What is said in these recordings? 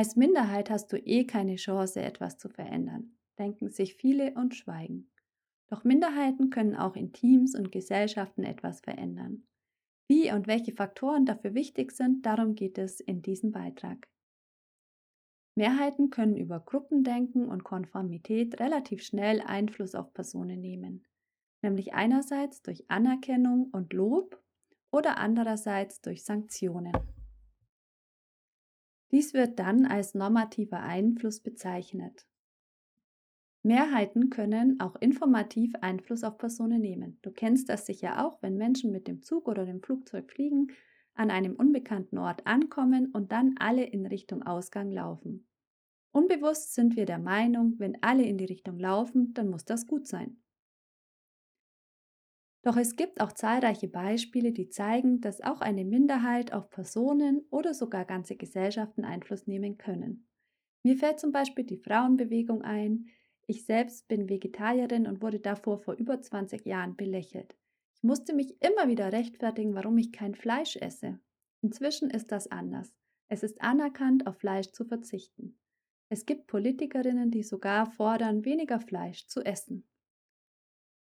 Als Minderheit hast du eh keine Chance, etwas zu verändern denken sich viele und schweigen. Doch Minderheiten können auch in Teams und Gesellschaften etwas verändern. Wie und welche Faktoren dafür wichtig sind, darum geht es in diesem Beitrag. Mehrheiten können über Gruppendenken und Konformität relativ schnell Einfluss auf Personen nehmen, nämlich einerseits durch Anerkennung und Lob oder andererseits durch Sanktionen. Dies wird dann als normativer Einfluss bezeichnet. Mehrheiten können auch informativ Einfluss auf Personen nehmen. Du kennst das sicher auch, wenn Menschen mit dem Zug oder dem Flugzeug fliegen, an einem unbekannten Ort ankommen und dann alle in Richtung Ausgang laufen. Unbewusst sind wir der Meinung, wenn alle in die Richtung laufen, dann muss das gut sein. Doch es gibt auch zahlreiche Beispiele, die zeigen, dass auch eine Minderheit auf Personen oder sogar ganze Gesellschaften Einfluss nehmen können. Mir fällt zum Beispiel die Frauenbewegung ein, ich selbst bin Vegetarierin und wurde davor vor über 20 Jahren belächelt. Ich musste mich immer wieder rechtfertigen, warum ich kein Fleisch esse. Inzwischen ist das anders. Es ist anerkannt, auf Fleisch zu verzichten. Es gibt Politikerinnen, die sogar fordern, weniger Fleisch zu essen.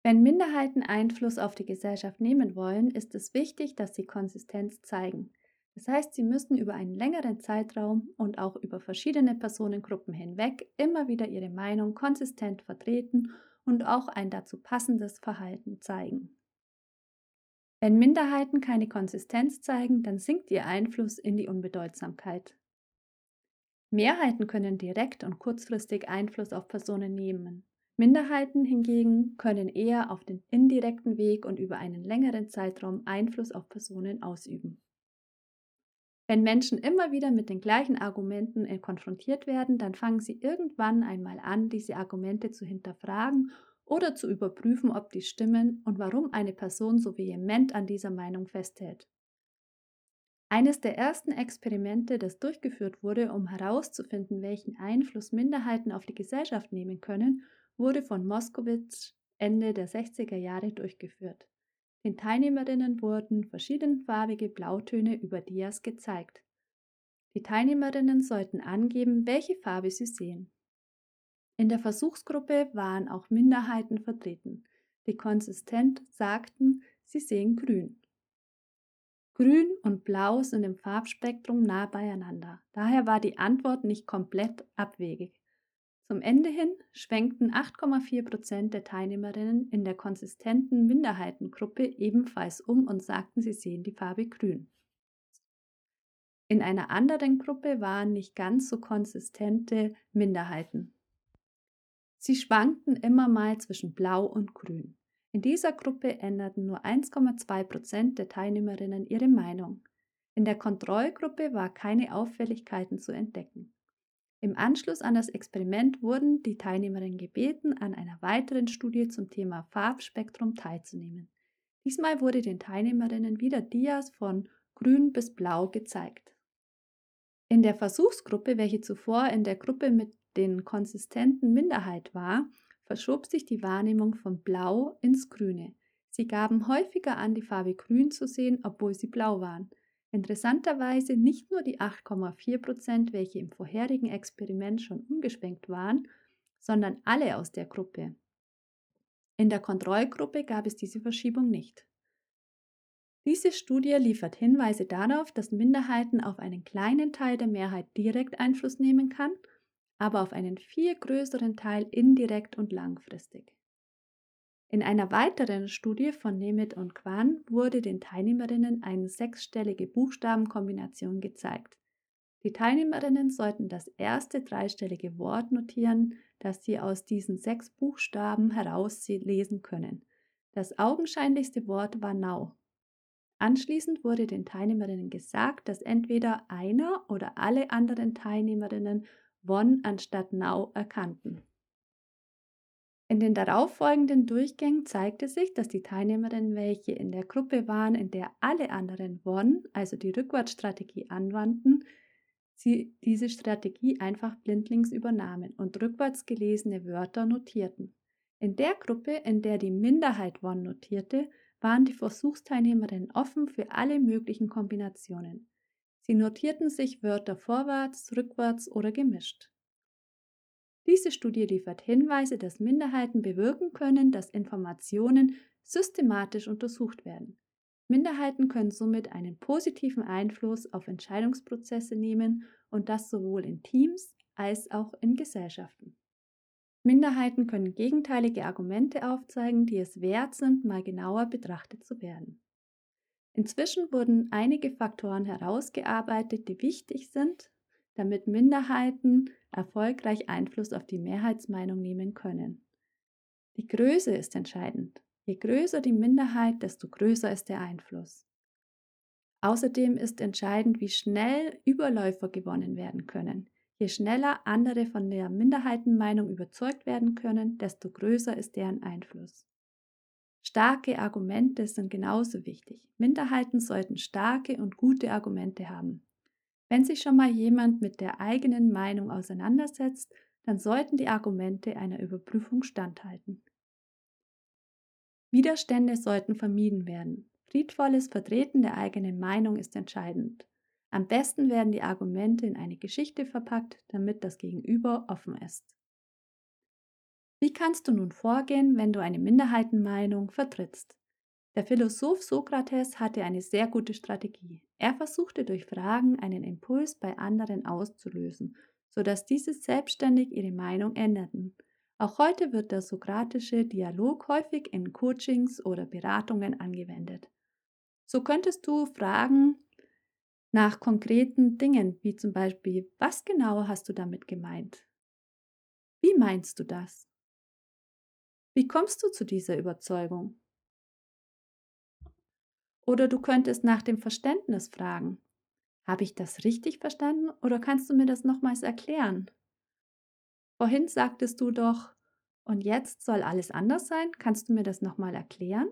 Wenn Minderheiten Einfluss auf die Gesellschaft nehmen wollen, ist es wichtig, dass sie Konsistenz zeigen. Das heißt, Sie müssen über einen längeren Zeitraum und auch über verschiedene Personengruppen hinweg immer wieder Ihre Meinung konsistent vertreten und auch ein dazu passendes Verhalten zeigen. Wenn Minderheiten keine Konsistenz zeigen, dann sinkt ihr Einfluss in die Unbedeutsamkeit. Mehrheiten können direkt und kurzfristig Einfluss auf Personen nehmen. Minderheiten hingegen können eher auf den indirekten Weg und über einen längeren Zeitraum Einfluss auf Personen ausüben. Wenn Menschen immer wieder mit den gleichen Argumenten äh, konfrontiert werden, dann fangen sie irgendwann einmal an, diese Argumente zu hinterfragen oder zu überprüfen, ob die stimmen und warum eine Person so vehement an dieser Meinung festhält. Eines der ersten Experimente, das durchgeführt wurde, um herauszufinden, welchen Einfluss Minderheiten auf die Gesellschaft nehmen können, wurde von Moskowitz Ende der 60er Jahre durchgeführt. Den Teilnehmerinnen wurden verschiedenfarbige Blautöne über Dias gezeigt. Die Teilnehmerinnen sollten angeben, welche Farbe sie sehen. In der Versuchsgruppe waren auch Minderheiten vertreten, die konsistent sagten, sie sehen grün. Grün und Blau sind im Farbspektrum nah beieinander, daher war die Antwort nicht komplett abwegig. Zum Ende hin schwenkten 8,4 Prozent der Teilnehmerinnen in der konsistenten Minderheitengruppe ebenfalls um und sagten, sie sehen die Farbe grün. In einer anderen Gruppe waren nicht ganz so konsistente Minderheiten. Sie schwankten immer mal zwischen blau und grün. In dieser Gruppe änderten nur 1,2 Prozent der Teilnehmerinnen ihre Meinung. In der Kontrollgruppe war keine Auffälligkeiten zu entdecken. Im Anschluss an das Experiment wurden die Teilnehmerinnen gebeten, an einer weiteren Studie zum Thema Farbspektrum teilzunehmen. Diesmal wurde den Teilnehmerinnen wieder Dias von grün bis blau gezeigt. In der Versuchsgruppe, welche zuvor in der Gruppe mit den konsistenten Minderheit war, verschob sich die Wahrnehmung von blau ins Grüne. Sie gaben häufiger an, die Farbe grün zu sehen, obwohl sie blau waren. Interessanterweise nicht nur die 8,4 Prozent, welche im vorherigen Experiment schon umgeschwenkt waren, sondern alle aus der Gruppe. In der Kontrollgruppe gab es diese Verschiebung nicht. Diese Studie liefert Hinweise darauf, dass Minderheiten auf einen kleinen Teil der Mehrheit direkt Einfluss nehmen kann, aber auf einen viel größeren Teil indirekt und langfristig. In einer weiteren Studie von Nemeth und Quan wurde den Teilnehmerinnen eine sechsstellige Buchstabenkombination gezeigt. Die Teilnehmerinnen sollten das erste dreistellige Wort notieren, das sie aus diesen sechs Buchstaben herauslesen können. Das augenscheinlichste Wort war Now. Anschließend wurde den Teilnehmerinnen gesagt, dass entweder einer oder alle anderen Teilnehmerinnen One anstatt Now erkannten. In den darauffolgenden Durchgängen zeigte sich, dass die Teilnehmerinnen, welche in der Gruppe waren, in der alle anderen One, also die Rückwärtsstrategie, anwandten, sie diese Strategie einfach blindlings übernahmen und rückwärts gelesene Wörter notierten. In der Gruppe, in der die Minderheit One notierte, waren die Versuchsteilnehmerinnen offen für alle möglichen Kombinationen. Sie notierten sich Wörter vorwärts, rückwärts oder gemischt. Diese Studie liefert Hinweise, dass Minderheiten bewirken können, dass Informationen systematisch untersucht werden. Minderheiten können somit einen positiven Einfluss auf Entscheidungsprozesse nehmen und das sowohl in Teams als auch in Gesellschaften. Minderheiten können gegenteilige Argumente aufzeigen, die es wert sind, mal genauer betrachtet zu werden. Inzwischen wurden einige Faktoren herausgearbeitet, die wichtig sind, damit Minderheiten erfolgreich Einfluss auf die Mehrheitsmeinung nehmen können. Die Größe ist entscheidend. Je größer die Minderheit, desto größer ist der Einfluss. Außerdem ist entscheidend, wie schnell Überläufer gewonnen werden können. Je schneller andere von der Minderheitenmeinung überzeugt werden können, desto größer ist deren Einfluss. Starke Argumente sind genauso wichtig. Minderheiten sollten starke und gute Argumente haben. Wenn sich schon mal jemand mit der eigenen Meinung auseinandersetzt, dann sollten die Argumente einer Überprüfung standhalten. Widerstände sollten vermieden werden. Friedvolles Vertreten der eigenen Meinung ist entscheidend. Am besten werden die Argumente in eine Geschichte verpackt, damit das Gegenüber offen ist. Wie kannst du nun vorgehen, wenn du eine Minderheitenmeinung vertrittst? Der Philosoph Sokrates hatte eine sehr gute Strategie. Er versuchte durch Fragen einen Impuls bei anderen auszulösen, sodass diese selbstständig ihre Meinung änderten. Auch heute wird der sokratische Dialog häufig in Coachings oder Beratungen angewendet. So könntest du fragen nach konkreten Dingen, wie zum Beispiel, was genau hast du damit gemeint? Wie meinst du das? Wie kommst du zu dieser Überzeugung? Oder du könntest nach dem Verständnis fragen. Habe ich das richtig verstanden oder kannst du mir das nochmals erklären? Vorhin sagtest du doch, und jetzt soll alles anders sein. Kannst du mir das nochmal erklären?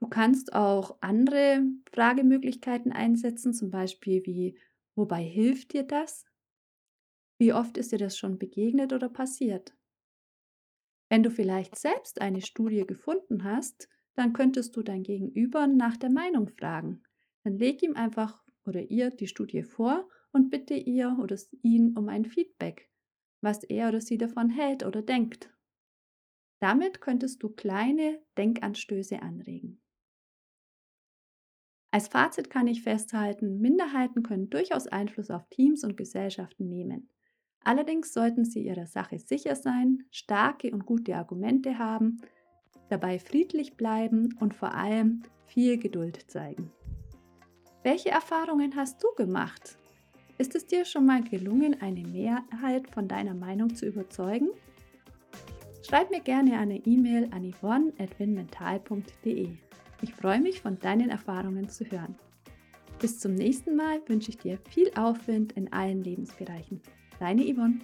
Du kannst auch andere Fragemöglichkeiten einsetzen, zum Beispiel wie, wobei hilft dir das? Wie oft ist dir das schon begegnet oder passiert? Wenn du vielleicht selbst eine Studie gefunden hast, dann könntest du dein Gegenüber nach der Meinung fragen. Dann leg ihm einfach oder ihr die Studie vor und bitte ihr oder ihn um ein Feedback, was er oder sie davon hält oder denkt. Damit könntest du kleine Denkanstöße anregen. Als Fazit kann ich festhalten, Minderheiten können durchaus Einfluss auf Teams und Gesellschaften nehmen. Allerdings sollten sie ihrer Sache sicher sein, starke und gute Argumente haben, dabei friedlich bleiben und vor allem viel Geduld zeigen. Welche Erfahrungen hast du gemacht? Ist es dir schon mal gelungen, eine Mehrheit von deiner Meinung zu überzeugen? Schreib mir gerne eine E-Mail an yvonne.winmental.de. Ich freue mich, von deinen Erfahrungen zu hören. Bis zum nächsten Mal wünsche ich dir viel Aufwind in allen Lebensbereichen. Deine Yvonne.